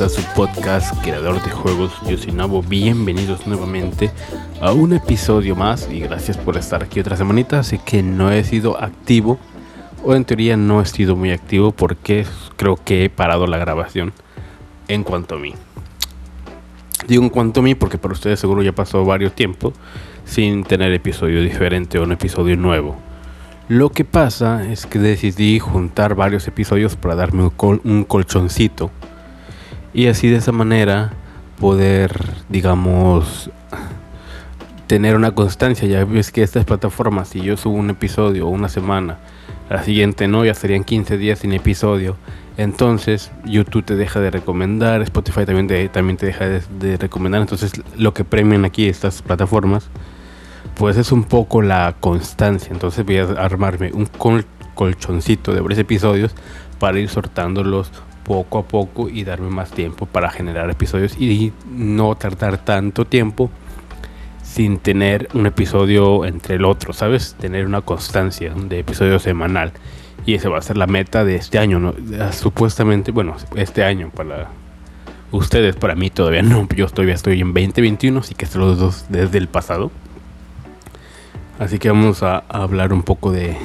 A su podcast Creador de Juegos, yo soy Nabo, bienvenidos nuevamente a un episodio más y gracias por estar aquí otra semanita, sé que no he sido activo o en teoría no he sido muy activo porque creo que he parado la grabación en cuanto a mí. Digo en cuanto a mí porque para ustedes seguro ya pasó varios tiempo sin tener episodio diferente o un episodio nuevo. Lo que pasa es que decidí juntar varios episodios para darme un, colchoncito y así de esa manera poder, digamos, tener una constancia. Ya ves que estas plataformas, si yo subo un episodio una semana, la siguiente no, ya serían 15 días sin episodio. Entonces YouTube te deja de recomendar, Spotify también te, también te deja de, de recomendar. Entonces lo que premian aquí estas plataformas pues es un poco la constancia. Entonces voy a armarme un colchoncito de varios episodios para ir sortándolos poco a poco y darme más tiempo para generar episodios y no tardar tanto tiempo sin tener un episodio entre el otro, ¿sabes? Tener una constancia de episodio semanal. Y esa va a ser la meta de este año, ¿no? Ah, supuestamente, bueno, este año para ustedes, para mí todavía no. Yo todavía estoy en 2021, así que estos los dos desde el pasado. Así que vamos a, hablar un poco de...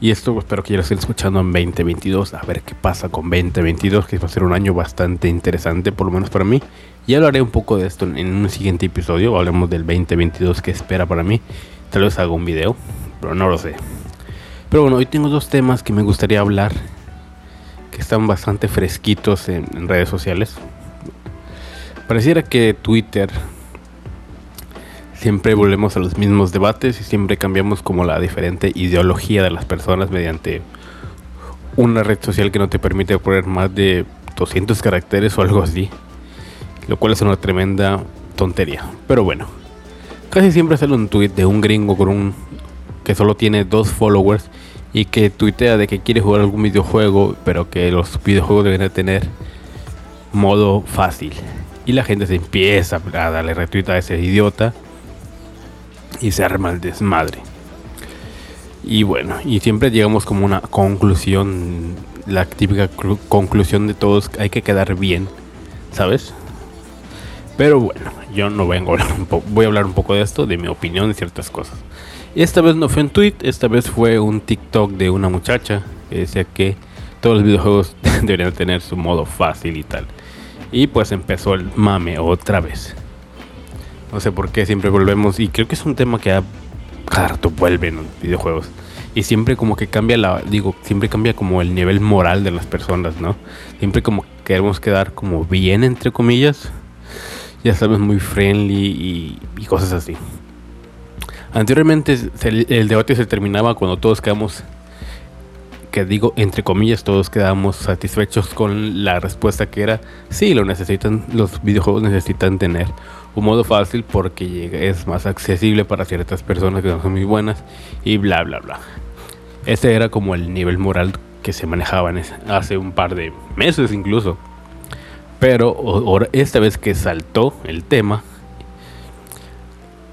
Y esto espero que ya lo estén escuchando en 2022. A ver qué pasa con 2022, que va a ser un año bastante interesante, por lo menos para mí. Ya haré un poco de esto en un siguiente episodio. Hablemos del 2022 que espera para mí. Tal vez haga un video, pero no lo sé. Pero bueno, hoy tengo dos temas que me gustaría hablar. Que están bastante fresquitos en redes sociales. Pareciera que Twitter siempre volvemos a los mismos debates y siempre cambiamos como la diferente ideología de las personas mediante una red social que no te permite poner más de 200 caracteres o algo así, lo cual es una tremenda tontería. Pero bueno, casi siempre sale un tweet de un gringo con un que solo tiene dos followers y que tuitea de que quiere jugar algún videojuego, pero que los videojuegos deben tener modo fácil. Y la gente se empieza a darle retweet a ese idiota y se arma el desmadre. Y bueno, y siempre llegamos como una conclusión, la típica conclusión de todos, hay que quedar bien, ¿sabes? Pero bueno, yo no vengo a hablar voy a hablar un poco de esto, de mi opinión de ciertas cosas. Esta vez no fue un tweet, esta vez fue un TikTok de una muchacha que decía que todos los videojuegos deberían tener su modo fácil y tal. Y pues empezó el mame otra vez. No sé por qué siempre volvemos. Y creo que es un tema que a harto vuelve en los videojuegos. Y siempre como que cambia la, digo, siempre cambia como el nivel moral de las personas, ¿no? Siempre como queremos quedar como bien, entre comillas. Ya sabes, muy friendly y, cosas así. Anteriormente el, el, debate se terminaba cuando todos quedamos, que digo, entre comillas, todos quedamos satisfechos con la respuesta que era, sí, lo necesitan, los videojuegos necesitan tener un modo fácil porque es más accesible para ciertas personas que no son muy buenas y bla bla bla. Ese era como el nivel moral que se manejaba hace un par de meses incluso. Pero esta vez que saltó el tema,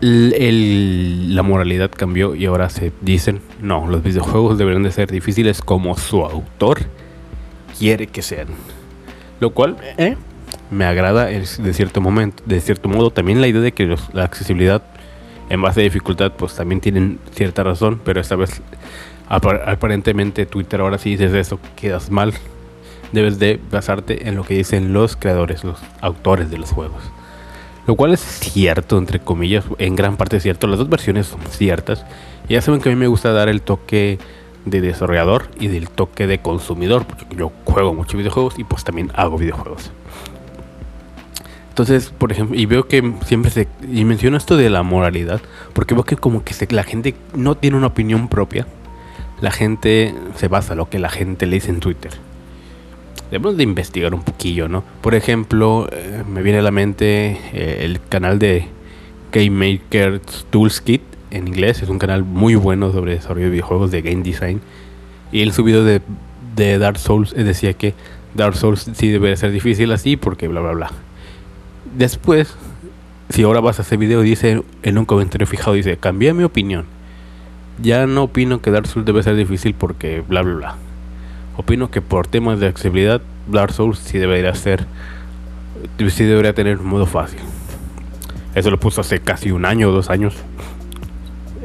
la moralidad cambió y ahora se dicen, no, los videojuegos deberían de ser difíciles como su autor quiere que sean. Lo cual, eh, me agrada de cierto momento, de cierto modo también la idea de que la accesibilidad en base a dificultad pues también tienen cierta razón, pero esta vez aparentemente Twitter ahora sí dices eso, quedas mal. Debes de basarte en lo que dicen los creadores, los autores de los juegos. Lo cual es cierto, entre comillas, en gran parte es cierto. Las dos versiones son ciertas. Ya saben que a mí me gusta dar el toque de desarrollador y del toque de consumidor, porque yo juego muchos videojuegos y pues también hago videojuegos. Entonces, por ejemplo, y veo que siempre se. Y menciono esto de la moralidad, porque veo que como que la gente no tiene una opinión propia. La gente se basa lo que la gente le dice en Twitter. debemos de investigar un poquillo, ¿no? Por ejemplo, eh, me viene a la mente eh, el canal de Game Maker Tools Kit en inglés, es un canal muy bueno sobre desarrollo de videojuegos de game design. Y el subido de, de Dark Souls eh, decía que Dark Souls sí debe ser difícil así porque bla bla bla. Después, si ahora vas a hacer video, dice en un comentario fijado, dice, cambié mi opinión. Ya no opino que Dark Souls debe ser difícil porque bla bla bla. Opino que por temas de accesibilidad, Dark Souls sí debería ser, sí debería tener un modo fácil. Eso lo puso hace casi un año o dos años.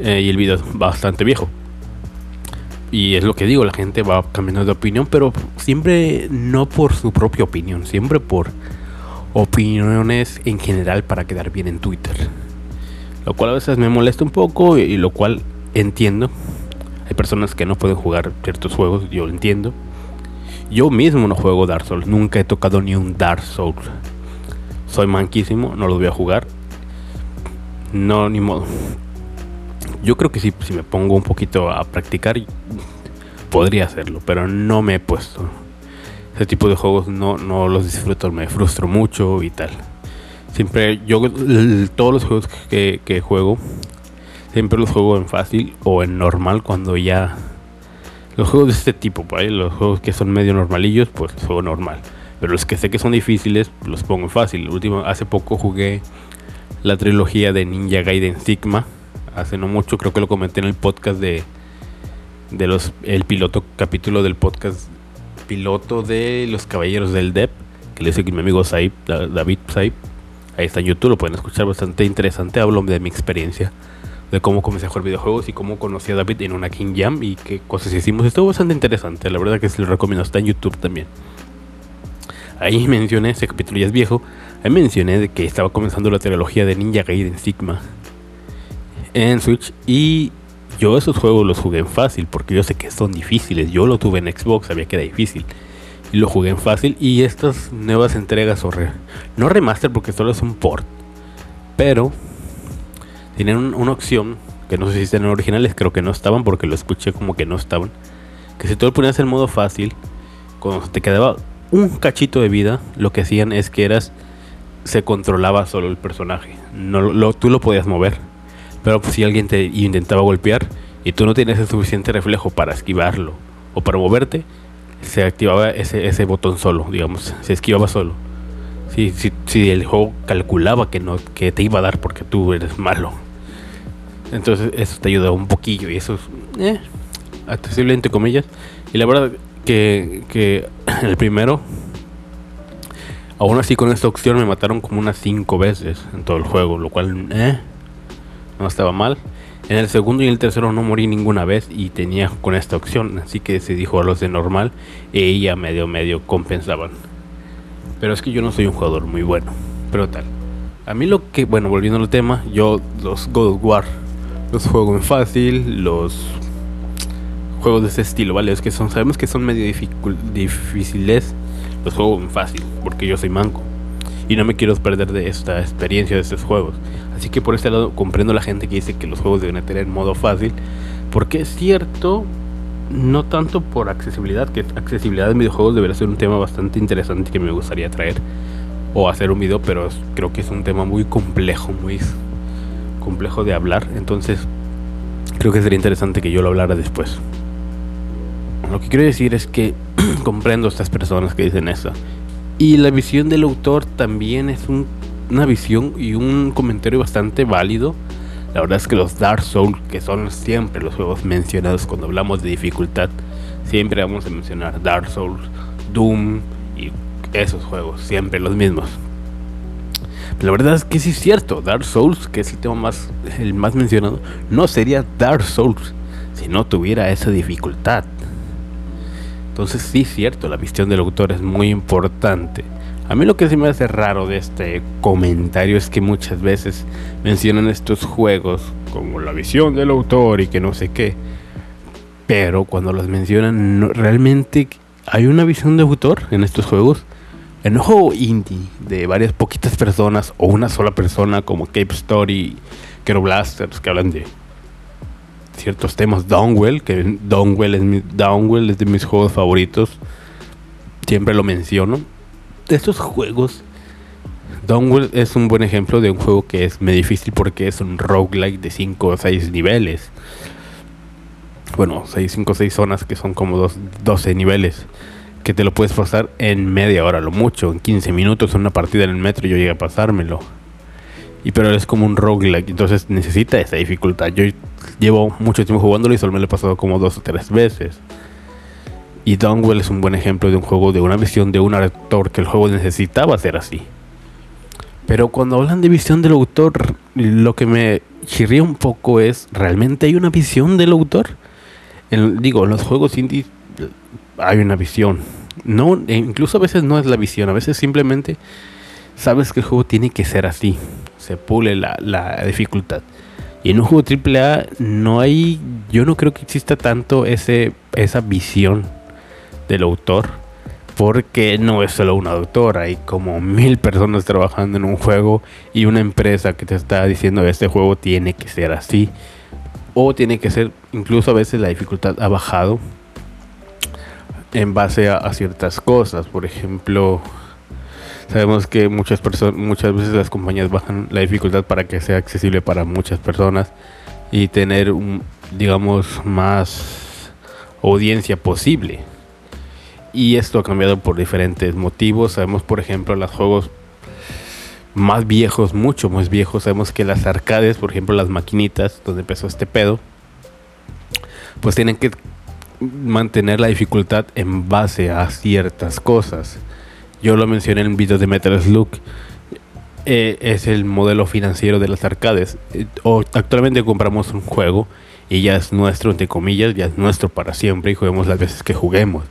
Eh, y el video es bastante viejo. Y es lo que digo, la gente va cambiando de opinión, pero siempre no por su propia opinión, siempre por opiniones en general para quedar bien en Twitter. Lo cual a veces me molesta un poco y lo cual entiendo. Hay personas que no pueden jugar ciertos juegos, yo lo entiendo. Yo mismo no juego Dark Souls, nunca he tocado ni un Dark Souls. Soy manquísimo, no lo voy a jugar. No, ni modo. Yo creo que si, si me pongo un poquito a practicar, podría hacerlo, pero no me he puesto. Ese tipo de juegos no, no los disfruto, me frustro mucho y tal. Siempre, yo, todos los juegos que, que juego, siempre los juego en fácil o en normal cuando ya los juegos de este tipo, los juegos que son medio normalillos, pues los juego normal. Pero los que sé que son difíciles, los pongo en fácil. Último, hace poco jugué la trilogía de Ninja Gaiden Sigma. Hace no mucho, creo que lo comenté en el podcast de, de los el piloto capítulo del podcast piloto de los Caballeros del Dep, que le que mi amigo Saib, David Saib. Ahí está en YouTube, lo pueden escuchar bastante interesante. Hablo de mi experiencia de cómo comencé a jugar videojuegos y cómo conocí a David en una King Jam y qué cosas hicimos. Estuvo bastante interesante, la verdad que se lo recomiendo, está en YouTube también. Ahí mencioné, ese capítulo ya es viejo, ahí mencioné que estaba comenzando la trilogía de Ninja Gaiden Sigma en Switch y yo esos juegos los jugué en fácil porque yo sé que son difíciles. Yo lo tuve en Xbox, sabía que era difícil. Y lo jugué en fácil. Y estas nuevas entregas, o no remaster porque solo es un port. Pero tienen una opción que no sé si están originales, creo que no estaban porque lo escuché como que no estaban. Que si tú lo ponías en modo fácil, cuando te quedaba un cachito de vida, lo que hacían es que eras se controlaba solo el personaje. No lo, tú lo podías mover. Pero pues, si alguien te intentaba golpear y tú no tenías el suficiente reflejo para esquivarlo o para moverte, se activaba ese, ese botón solo, digamos, se esquivaba solo. Si, si, si el juego calculaba que no que te iba a dar porque tú eres malo. Entonces eso te ayuda un poquillo y eso es eh, accesible entre comillas. Y la verdad que, que el primero, aún así con esta opción me mataron como unas 5 veces en todo el juego, lo cual eh, no estaba mal. En el segundo y el tercero no morí ninguna vez y tenía con esta opción, así que se dijo a los de normal y ya medio medio compensaban. Pero es que yo no soy un jugador muy bueno, pero tal. A mí lo que, bueno, volviendo al tema, yo los God of War los juego en fácil, los juegos de ese estilo, ¿vale? Es que son, sabemos que son medio difíciles, los juego en fácil, porque yo soy manco. Y no me quiero perder de esta experiencia de estos juegos. Así que por este lado comprendo la gente que dice que los juegos deben tener modo fácil. Porque es cierto, no tanto por accesibilidad, que accesibilidad en videojuegos debería ser un tema bastante interesante que me gustaría traer o hacer un video, pero creo que es un tema muy complejo, muy complejo de hablar, entonces creo que sería interesante que yo lo hablara después. Lo que quiero decir es que comprendo a estas personas que dicen eso. Y la visión del autor también es una visión y un comentario bastante válido. La verdad es que los Dark Souls, que son siempre los juegos mencionados cuando hablamos de dificultad, siempre vamos a mencionar Dark Souls, Doom y esos juegos, siempre los mismos. La verdad es que sí es cierto, Dark Souls, que es el tema más, el más mencionado, no sería Dark Souls si no tuviera esa dificultad. Entonces sí es cierto, la visión del autor es muy importante. A mí lo que se me hace raro de este comentario es que muchas veces mencionan estos juegos como la visión del autor y que no sé qué. Pero cuando los mencionan, realmente hay una visión de autor en estos juegos en un juego indie de varias poquitas personas o una sola persona como Cape Story, Kero Blasters, que hablan de ciertos temas, Downwell, que Downwell es, mi, Downwell es de mis juegos favoritos. siempre lo menciono. De estos juegos, Downwell es un buen ejemplo de un juego que es muy difícil porque es un roguelike de 5 o 6 niveles. Bueno, 6, 5 o 6 zonas que son como dos, 12 niveles. Que te lo puedes pasar en media hora, lo mucho. En 15 minutos, en una partida en el metro, yo llegué a pasármelo. Y pero es como un roguelike, entonces necesita esa dificultad. Yo llevo mucho tiempo jugándolo y solo me lo he pasado como dos o tres veces. Y Downwell es un buen ejemplo de un juego de una visión de un autor que el juego necesitaba ser así. Pero cuando hablan de visión del autor, lo que me chirría un poco es, ¿realmente hay una visión del autor? digo, en los juegos indie hay una visión. No, e incluso a veces no es la visión, a veces simplemente sabes que el juego tiene que ser así. Se pule la, la dificultad. Y en un juego AAA no hay, yo no creo que exista tanto ese, esa visión del autor. Porque no es solo un autor, hay como mil personas trabajando en un juego y una empresa que te está diciendo este juego tiene que ser así. O tiene que ser, incluso a veces la dificultad ha bajado en base a, ciertas cosas. Por ejemplo, Sabemos que muchas personas, muchas veces las compañías bajan la dificultad para que sea accesible para muchas personas y tener, digamos, más audiencia posible. Y esto ha cambiado por diferentes motivos. Sabemos, por ejemplo, los juegos más viejos, mucho más viejos. Sabemos que las arcades, por ejemplo, las maquinitas, donde empezó este pedo, pues tienen que mantener la dificultad en base a ciertas cosas. Yo lo mencioné en el video de Metal Slug. Eh, es el modelo financiero de las arcades. O, actualmente compramos un juego y ya es nuestro, entre comillas, ya es nuestro para siempre y juguemos las veces que juguemos.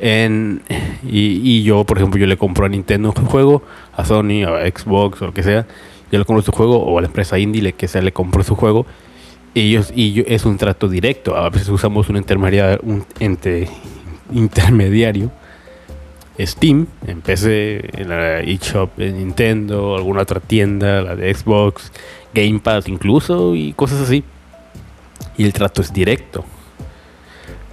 En, y, yo, por ejemplo, yo le compro a Nintendo un juego, a Sony, a Xbox o lo que sea. Yo le compro su juego o a la empresa indie le, que sea le compro su juego. Ellos, y yo, es un trato directo. A veces usamos un intermediario, un ente, intermediario Steam, en PC, en la eShop de Nintendo, alguna otra tienda, la de Xbox, Game Pass incluso y cosas así. Y el trato es directo.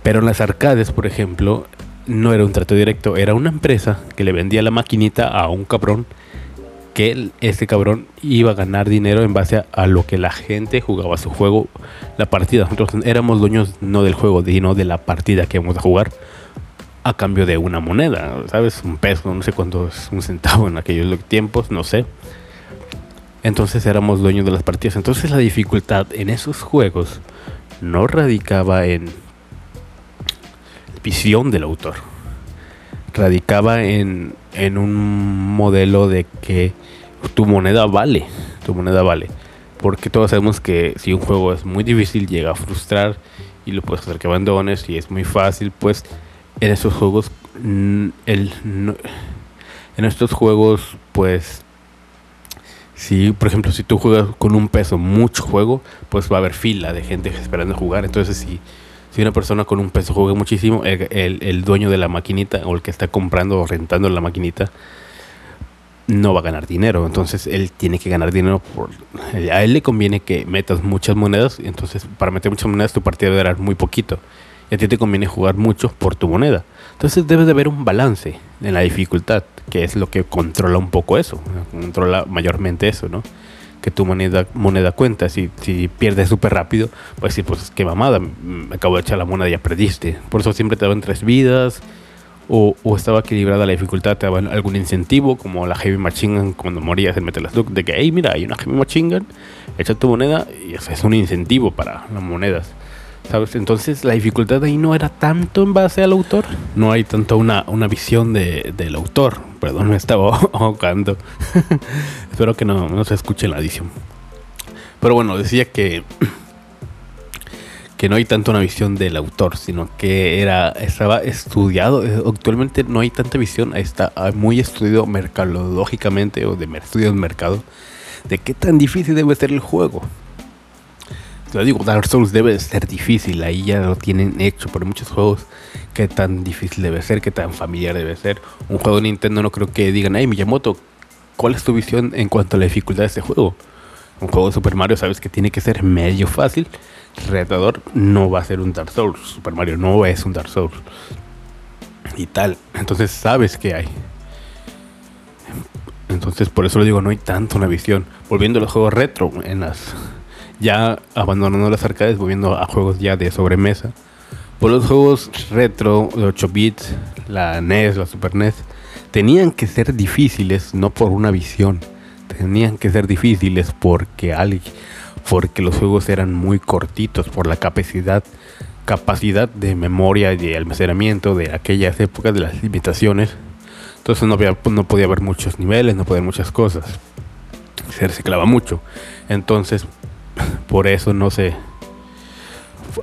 Pero en las arcades, por ejemplo, no era un trato directo, era una empresa que le vendía la maquinita a un cabrón que ese cabrón iba a ganar dinero en base a, a, lo que la gente jugaba su juego, la partida. Nosotros éramos dueños no del juego, sino de la partida que íbamos a jugar a cambio de una moneda, ¿sabes? Un peso, no sé cuánto es un centavo en aquellos tiempos, no sé. Entonces éramos dueños de las partidas. Entonces la dificultad en esos juegos no radicaba en visión del autor. Radicaba en, en un modelo de que tu moneda vale. Tu moneda vale. Porque todos sabemos que si un juego es muy difícil, llega a frustrar y lo puedes hacer que abandones. Y es muy fácil, pues en estos juegos, mm, el, en estos juegos, pues, si, por ejemplo, si tú juegas con un peso mucho juego, pues va a haber fila de gente esperando jugar. Entonces, si, si una persona con un peso juega muchísimo, el, dueño de la maquinita o el que está comprando o rentando la maquinita no va a ganar dinero. Entonces, él tiene que ganar dinero. Por, a él le conviene que metas muchas monedas. Entonces, para meter muchas monedas, tu partida debe durar muy poquito y a ti te conviene jugar mucho por tu moneda. Entonces debe de haber un balance en la dificultad, que es lo que controla un poco eso, controla mayormente eso, ¿no? Que tu moneda, moneda cuenta, si, si pierdes súper rápido, pues sí, pues qué mamada, me acabo de echar la moneda y ya perdiste. Por eso siempre te daban tres vidas, o, o, estaba equilibrada la dificultad, te daban algún incentivo, como la Heavy Machine Gun cuando morías en Metal Slug, de que, hey, mira, hay una Heavy Machine Gun, echa tu moneda y es un incentivo para las monedas. ¿Sabes? Entonces la dificultad ahí no era tanto en base al autor. No hay tanto una, una visión de, del autor. Perdón, me estaba ahogando. Espero que no, no se escuche la edición. Pero bueno, decía que que no hay tanto una visión del autor, sino que era estaba estudiado. Actualmente no hay tanta visión, está muy estudiado mercadológicamente o de estudios de mercado de qué tan difícil debe ser el juego lo digo, Dark Souls debe ser difícil, ahí ya lo tienen hecho por muchos juegos. Qué tan difícil debe ser, qué tan familiar debe ser. Un juego de Nintendo no creo que digan, hey Miyamoto, ¿cuál es tu visión en cuanto a la dificultad de este juego? Un juego de Super Mario sabes que tiene que ser medio fácil. Retador no va a ser un Dark Souls. Super Mario no es un Dark Souls. y tal. Entonces sabes que hay. Entonces por eso lo digo, no hay tanto una visión. Volviendo a los juegos retro, en las ya abandonando las arcades, volviendo a juegos ya de sobremesa. Por los juegos retro de 8 bits, la NES, la Super NES, tenían que ser difíciles no por una visión, tenían que ser difíciles porque alguien porque los juegos eran muy cortitos por la capacidad capacidad de memoria y de almacenamiento de aquellas épocas de las limitaciones. Entonces no, había, no podía haber muchos niveles no podía haber muchas cosas. Se reciclaba mucho. Entonces por eso no sé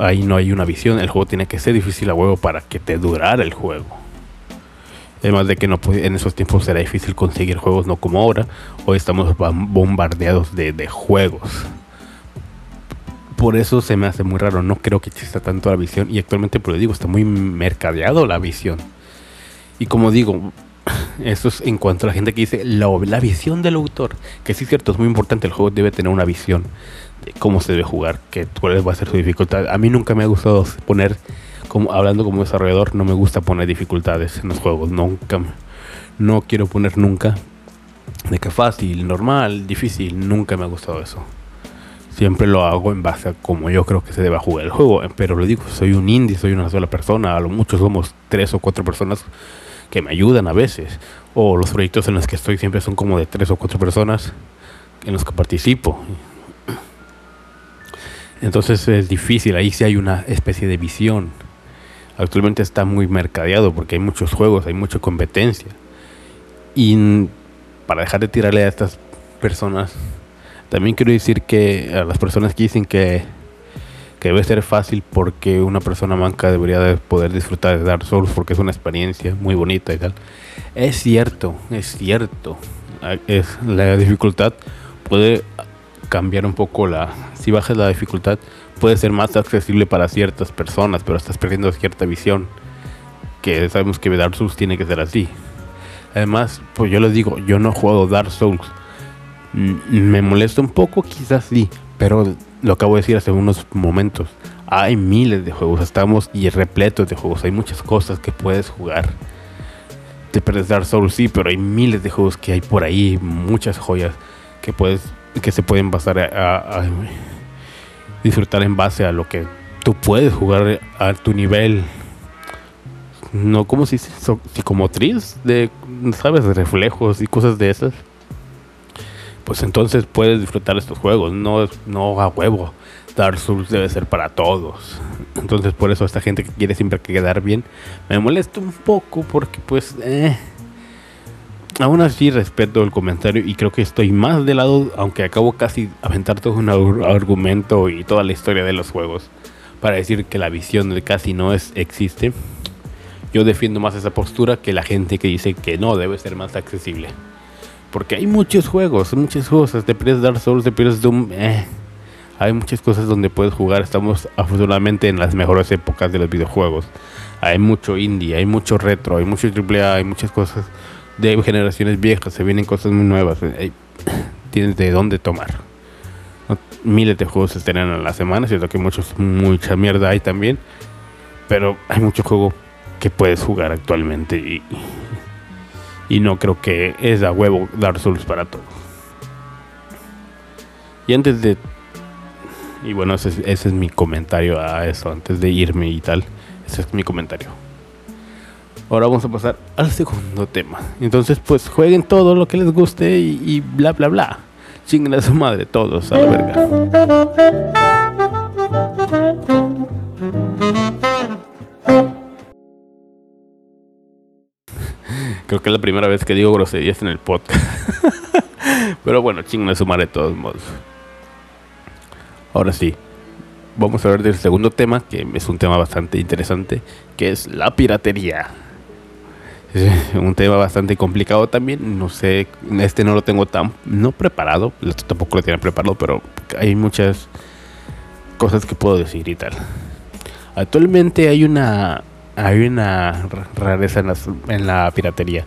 ahí no hay una visión el juego tiene que ser difícil a huevo para que te durara el juego Además de que no en esos tiempos era difícil conseguir juegos, no como ahora. Hoy estamos bombardeados de, de juegos por eso se me hace muy raro. No creo que exista tanto la visión. Y actualmente, por lo digo, está muy mercadeado la visión. Y como digo, eso es en cuanto a la gente que dice la, la visión del autor. Que sí es cierto, es muy importante. El juego debe tener una visión de cómo se debe jugar, que cuál va a ser su dificultad. A mí nunca me ha gustado poner, como hablando como desarrollador, no me gusta poner dificultades en los juegos. Nunca, no quiero poner nunca de que fácil, normal, difícil. Nunca me ha gustado eso siempre lo hago en base a como yo creo que se deba jugar el juego. Pero lo digo, soy un indie, soy una sola persona. A lo mucho somos tres o cuatro personas que me ayudan a veces. O los proyectos en los que estoy siempre son como de tres o cuatro personas en los que participo. Entonces es difícil, ahí sí hay una especie de visión. Actualmente está muy mercadeado porque hay muchos juegos, hay mucha competencia. Y para dejar de tirarle a estas personas también quiero decir que a las personas que dicen que, debe ser fácil porque una persona manca debería de poder disfrutar de Dark Souls porque es una experiencia muy bonita y tal. Es cierto, es cierto. Es, la dificultad puede cambiar un poco la... Si bajas la dificultad puede ser más accesible para ciertas personas, pero estás perdiendo cierta visión. Que sabemos que Dark Souls tiene que ser así. Además, pues yo les digo, yo no he jugado Dark Souls me molesta un poco, quizás sí, pero lo acabo de decir hace unos momentos. Hay miles de juegos, estamos y repletos de juegos, hay muchas cosas que puedes jugar. Te puedes dar solo sí, pero hay miles de juegos que hay por ahí, muchas joyas que puedes que se pueden basar a, disfrutar en base a lo que tú puedes jugar a tu nivel no como si psicomotriz de sabes reflejos y cosas de esas pues entonces puedes disfrutar estos juegos, no, no a huevo. Dark Souls debe ser para todos. Entonces por eso esta gente que quiere siempre quedar bien, me molesta un poco porque pues... Eh, aún así respeto el comentario y creo que estoy más de lado, aunque acabo casi aventar todo un argumento y toda la historia de los juegos para decir que la visión de casi no es, existe. Yo defiendo más esa postura que la gente que dice que no debe ser más accesible. Porque hay muchos juegos, muchas cosas. Te pierdes Dark Souls, te pierdes Doom. Eh. Hay muchas cosas donde puedes jugar. Estamos afortunadamente en las mejores épocas de los videojuegos. Hay mucho indie, hay mucho retro, hay mucho AAA, hay muchas cosas de generaciones viejas. Se vienen cosas muy nuevas. tienes de dónde tomar. Miles de juegos se estrenan a la semana. Cierto que muchos, mucha mierda hay también. Pero hay mucho juego que puedes jugar actualmente. Y, y no creo que es a huevo Dark Souls para todos. Y antes de... Y bueno, ese, ese es mi comentario a eso, antes de irme y tal. Ese es mi comentario. Ahora vamos a pasar al segundo tema. Entonces, pues jueguen todo lo que les guste y, y bla, bla, bla. Chinguen a su madre todos, a la verga. Creo que es la primera vez que digo groserías en el podcast. Pero bueno, ching, me sumaré de todos modos. Ahora sí, vamos a hablar del segundo tema, que es un tema bastante interesante, que es la piratería. Un tema bastante complicado también. No sé, este no lo tengo tan no preparado. Tampoco lo tiene preparado, pero hay muchas cosas que puedo decir y tal. Actualmente hay una hay una rareza en, la piratería.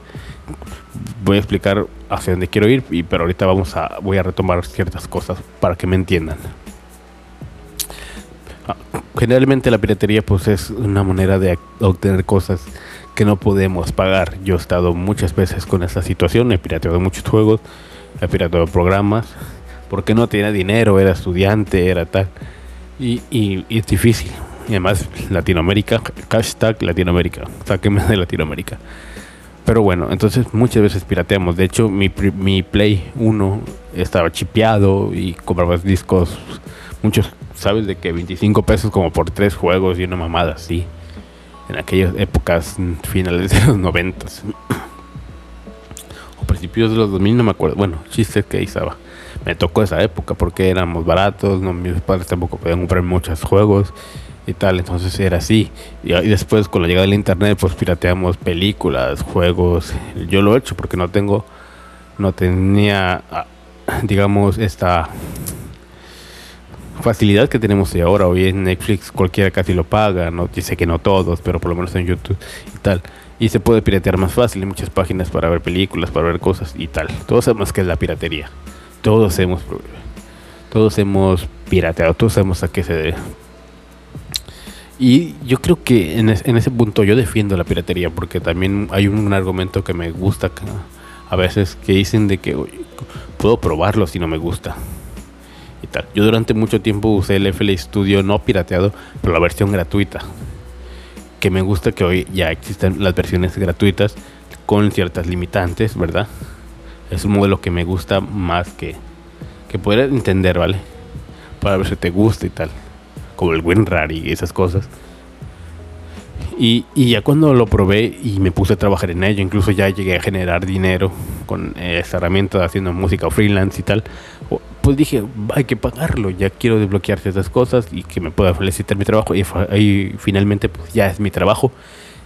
Voy a explicar hacia dónde quiero ir, y, pero ahorita vamos a, voy a retomar ciertas cosas para que me entiendan. Ah, generalmente la piratería pues es una manera de obtener cosas que no podemos pagar. Yo he estado muchas veces con esta situación, he pirateado muchos juegos, he pirateado programas, porque no tenía dinero, era estudiante, era tal. Y, y, es difícil. Y además, Latinoamérica, hashtag Latinoamérica, sáqueme de Latinoamérica. Pero bueno, entonces muchas veces pirateamos. De hecho, mi, mi Play 1 estaba chipeado y comprabas discos, muchos, ¿sabes? De que 25 pesos como por tres juegos y una mamada así. En aquellas épocas finales de los 90 o principios de los 2000, no me acuerdo. Bueno, chiste que ahí estaba. Me tocó esa época porque éramos baratos, no, mis padres tampoco podían comprar muchos juegos y tal, entonces era así. Y, después con la llegada del internet, pues pirateamos películas, juegos. Yo lo he hecho porque no tengo, no tenía, ah, digamos, esta facilidad que tenemos ahora. Hoy en Netflix cualquiera casi lo paga, no dice que no todos, pero por lo menos en YouTube y tal. Y se puede piratear más fácil, hay muchas páginas para ver películas, para ver cosas y tal. Todos sabemos que es la piratería. Todos hemos todos hemos pirateado, todos sabemos a qué se debe. Y yo creo que en, ese punto yo defiendo la piratería porque también hay un, argumento que me gusta a veces que dicen de que puedo probarlo si no me gusta. Y tal. Yo durante mucho tiempo usé el FL Studio no pirateado, pero la versión gratuita. Que me gusta que hoy ya existen las versiones gratuitas con ciertas limitantes, ¿verdad? Es un modelo que me gusta más que, que poder entender, ¿vale? Para ver si te gusta y tal como el WinRAR y esas cosas. Y, ya cuando lo probé y me puse a trabajar en ello, incluso ya llegué a generar dinero con esa herramienta haciendo música freelance y tal, pues dije, hay que pagarlo, ya quiero desbloquear ciertas cosas y que me pueda felicitar mi trabajo. Y ahí finalmente pues ya es mi trabajo,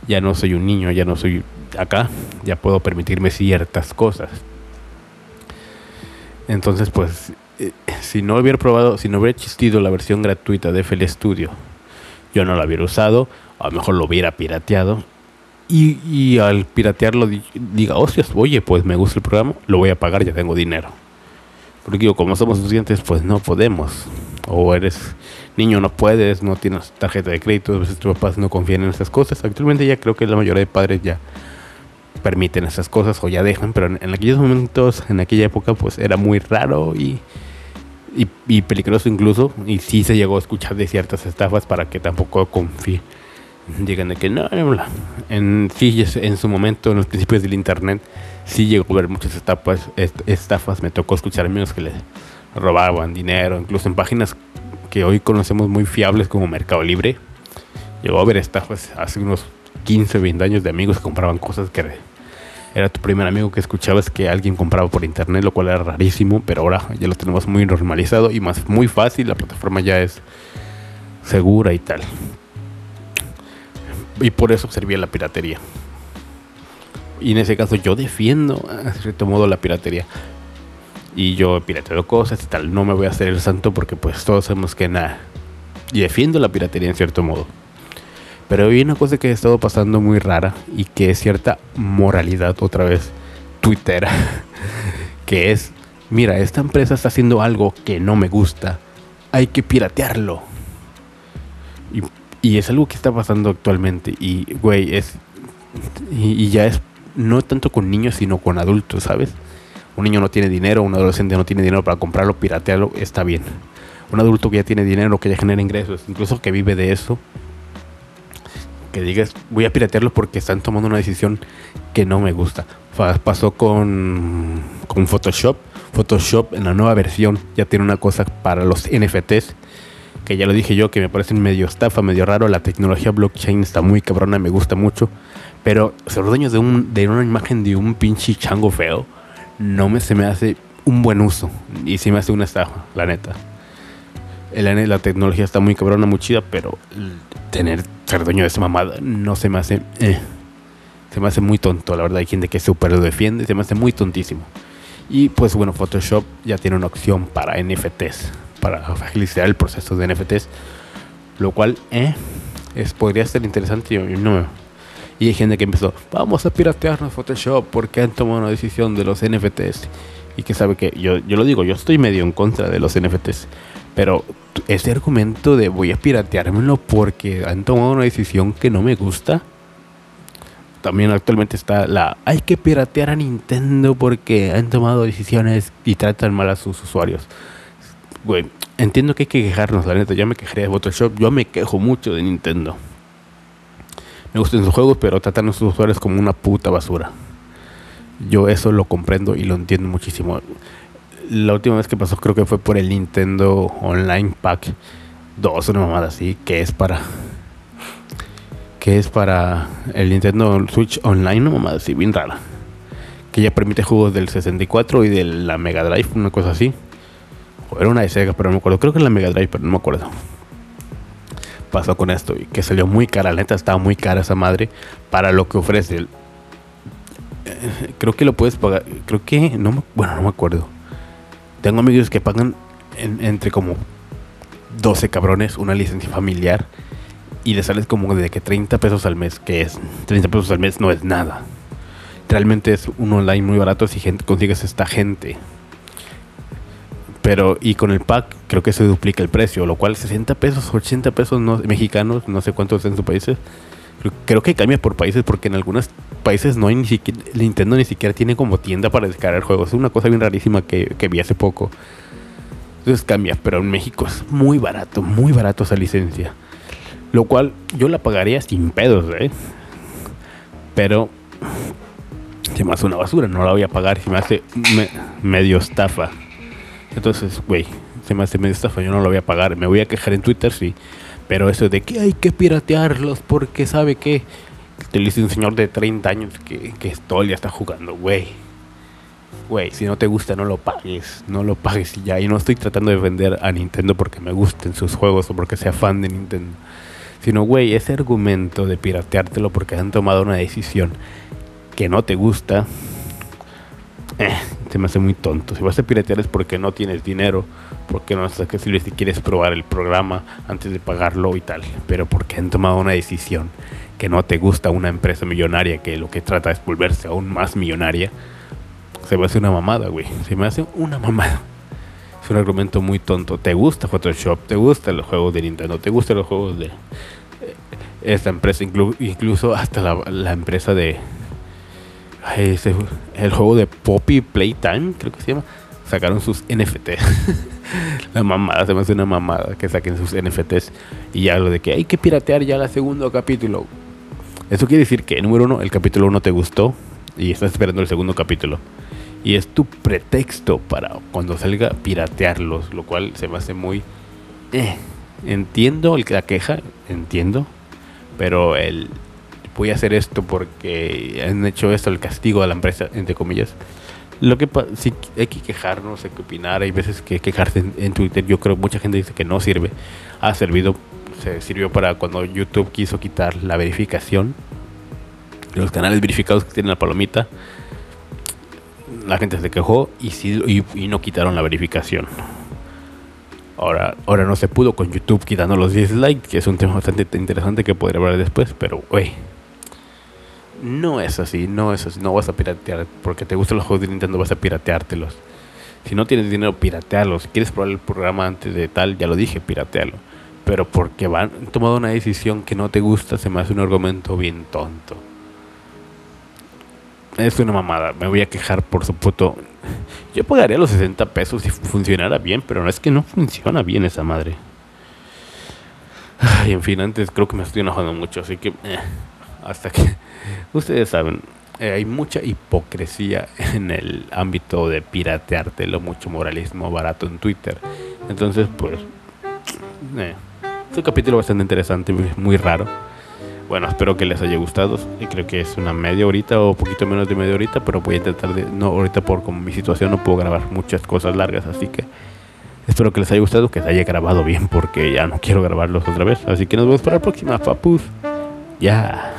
ya no soy un niño, ya no soy acá, ya puedo permitirme ciertas cosas. Entonces pues eh, si no hubiera probado, si no hubiera existido la versión gratuita de FL Studio, yo no la hubiera usado, a lo mejor lo hubiera pirateado. Y, al piratearlo diga, hostias, oye, pues me gusta el programa, lo voy a pagar, ya tengo dinero. Porque digo, como somos estudiantes, pues no podemos. O eres niño, no puedes, no tienes tarjeta de crédito, a veces tus papás no confían en esas cosas. Actualmente ya creo que la mayoría de padres ya permiten esas cosas o ya dejan, pero en, en aquellos momentos, en aquella época, pues era muy raro y y, peligroso incluso. Y sí se llegó a escuchar de ciertas estafas para que tampoco confíe. Digan de que no, en sí, en su momento, en los principios del internet, sí llegó a haber muchas estafas. estafas. Me tocó escuchar amigos que le robaban dinero, incluso en páginas que hoy conocemos muy fiables como Mercado Libre. Llegó a haber estafas hace unos 15 o 20 años de amigos que compraban cosas que era tu primer amigo que escuchabas que alguien compraba por internet, lo cual era rarísimo, pero ahora ya lo tenemos muy normalizado y más muy fácil, la plataforma ya es segura y tal. Y por eso servía la piratería. Y en ese caso yo defiendo a cierto modo la piratería. Y yo pirateo cosas y tal. No me voy a hacer el santo porque pues todos sabemos que nada. Y defiendo la piratería en cierto modo. Pero hay una cosa que ha estado pasando muy rara y que es cierta moralidad otra vez twittera, que es, mira, esta empresa está haciendo algo que no me gusta, hay que piratearlo. Y, es algo que está pasando actualmente y, güey, es... Y, ya es no tanto con niños, sino con adultos, ¿sabes? Un niño no tiene dinero, un adolescente no tiene dinero para comprarlo, piratearlo, está bien. Un adulto que ya tiene dinero, que ya genera ingresos, incluso que vive de eso, que digas voy a piratearlo porque están tomando una decisión que no me gusta. Pasó con, con Photoshop. Photoshop en la nueva versión ya tiene una cosa para los NFTs que ya lo dije yo, que me parece medio estafa, medio raro. La tecnología blockchain está muy cabrona, me gusta mucho. Pero ser dueño de, un, de una imagen de un pinche chango feo, no me, se me hace un buen uso. Y sí me hace una estafa, la neta. El, la tecnología está muy cabrona, muy chida, pero tener ser dueño de esa mamada no se me hace. Eh, se me hace muy tonto, la verdad. Hay gente que súper lo defiende, se me hace muy tontísimo. Y pues bueno, Photoshop ya tiene una opción para NFTs, para agilizar el proceso de NFTs, lo cual eh, es, podría ser interesante. Y, no, y hay gente que empezó, vamos a piratearnos Photoshop porque han tomado una decisión de los NFTs. Y que sabe que yo, yo lo digo, yo estoy medio en contra de los NFTs. Pero ese argumento de voy a pirateármelo porque han tomado una decisión que no me gusta, también actualmente está la hay que piratear a Nintendo porque han tomado decisiones y tratan mal a sus usuarios. Bueno, entiendo que hay que quejarnos, la neta, ya me quejaré de Photoshop, yo me quejo mucho de Nintendo. Me gustan sus juegos, pero tratan a sus usuarios como una puta basura. Yo eso lo comprendo y lo entiendo muchísimo. La última vez que pasó creo que fue por el Nintendo Online Pack 2, una mamada así, que es para que es para el Nintendo Switch Online, una mamada así, bien rara. Que ya permite juegos del 64 y de la Mega Drive, una cosa así. O era una de Sega, pero no me acuerdo. Creo que es la Mega Drive, pero no me acuerdo. Pasó con esto y que salió muy cara. La neta estaba muy cara esa madre para lo que ofrece. Eh, creo que lo puedes pagar. Creo que. no Bueno, no me acuerdo. Tengo amigos que pagan entre como 12 cabrones una licencia familiar y le sales como de que 30 pesos al mes, que es 30 pesos al mes no es nada. Realmente es un online muy barato si gente, consigues esta gente. Pero, y con el pack creo que se duplica el precio, lo cual 60 pesos, 80 pesos no, mexicanos, no sé cuántos en sus países. Creo que cambia por países porque en algunos países no hay ni siquiera, Nintendo ni siquiera tiene como tienda para descargar juegos. Es una cosa bien rarísima que, que vi hace poco. Entonces cambia, pero en México es muy barato, muy barato esa licencia. Lo cual yo la pagaría sin pedos, ¿eh? Pero se me hace una basura, no la voy a pagar, se me hace medio estafa. Entonces, güey, se me hace medio estafa, yo no la voy a pagar. Me voy a quejar en Twitter, sí. Pero eso de que hay que piratearlos porque sabe que te dice un señor de 30 años que, que todo el día está jugando, güey. Güey, si no te gusta, no lo pagues. No lo pagues y ya. Y no estoy tratando de vender a Nintendo porque me gusten sus juegos o porque sea fan de Nintendo. Sino, güey, ese argumento de pirateártelo porque han tomado una decisión que no te gusta, eh, se me hace muy tonto. Si vas a piratear es porque no tienes dinero, porque no es accesible si quieres probar el programa antes de pagarlo y tal. Pero porque han tomado una decisión que no te gusta una empresa millonaria que lo que trata es volverse aún más millonaria, se me hace una mamada, güey. Se me hace una mamada. Es un argumento muy tonto. ¿Te gusta Photoshop? ¿Te gustan los juegos de Nintendo? ¿Te gustan los juegos de eh, esta empresa? incluso hasta la, empresa de... el juego de Poppy Playtime, creo que se llama. Sacaron sus NFT. la mamada, se me hace una mamada que saquen sus NFTs. Y ya lo de que hay que piratear ya el segundo capítulo. Eso quiere decir que, número uno, el capítulo uno te gustó y estás esperando el segundo capítulo y es tu pretexto para cuando salga piratearlos, lo cual se me hace muy... Eh, entiendo la queja, entiendo, pero el voy a hacer esto porque han hecho esto el castigo a la empresa, entre comillas. Lo que sí hay que quejarnos, hay que opinar, hay veces que quejarse en, Twitter, yo creo mucha gente dice que no sirve, ha servido, se sirvió para cuando YouTube quiso quitar la verificación, los canales verificados que tienen la palomita, la gente se quejó y, sí, y, no quitaron la verificación. Ahora, ahora no se pudo con YouTube quitando los dislikes, que es un tema bastante interesante que podría hablar después, pero güey. No es así, no es así, no vas a piratear, porque te gustan los juegos de Nintendo vas a pirateártelos. Si no tienes dinero, piratearlos. Si quieres probar el programa antes de tal, ya lo dije, piratealo. Pero porque van tomado una decisión que no te gusta, se me hace un argumento bien tonto es una mamada. Me voy a quejar por su puto. Yo pagaría los 60 pesos si funcionara bien, pero no es que no funciona bien esa madre. Y en fin, antes creo que me estoy enojando mucho, así que eh, hasta que ustedes saben, eh, hay mucha hipocresía en el ámbito de pirateártelo, mucho moralismo barato en Twitter. Entonces, pues, eh, es un capítulo bastante interesante, muy raro bueno, espero que les haya gustado. Y creo que es una media horita o poquito menos de media horita, pero voy a intentar de. No, ahorita por como mi situación no puedo grabar muchas cosas largas, así que espero que les haya gustado, que se haya grabado bien, porque ya no quiero grabarlos otra vez. Así que nos vemos para la próxima, papus. Ya.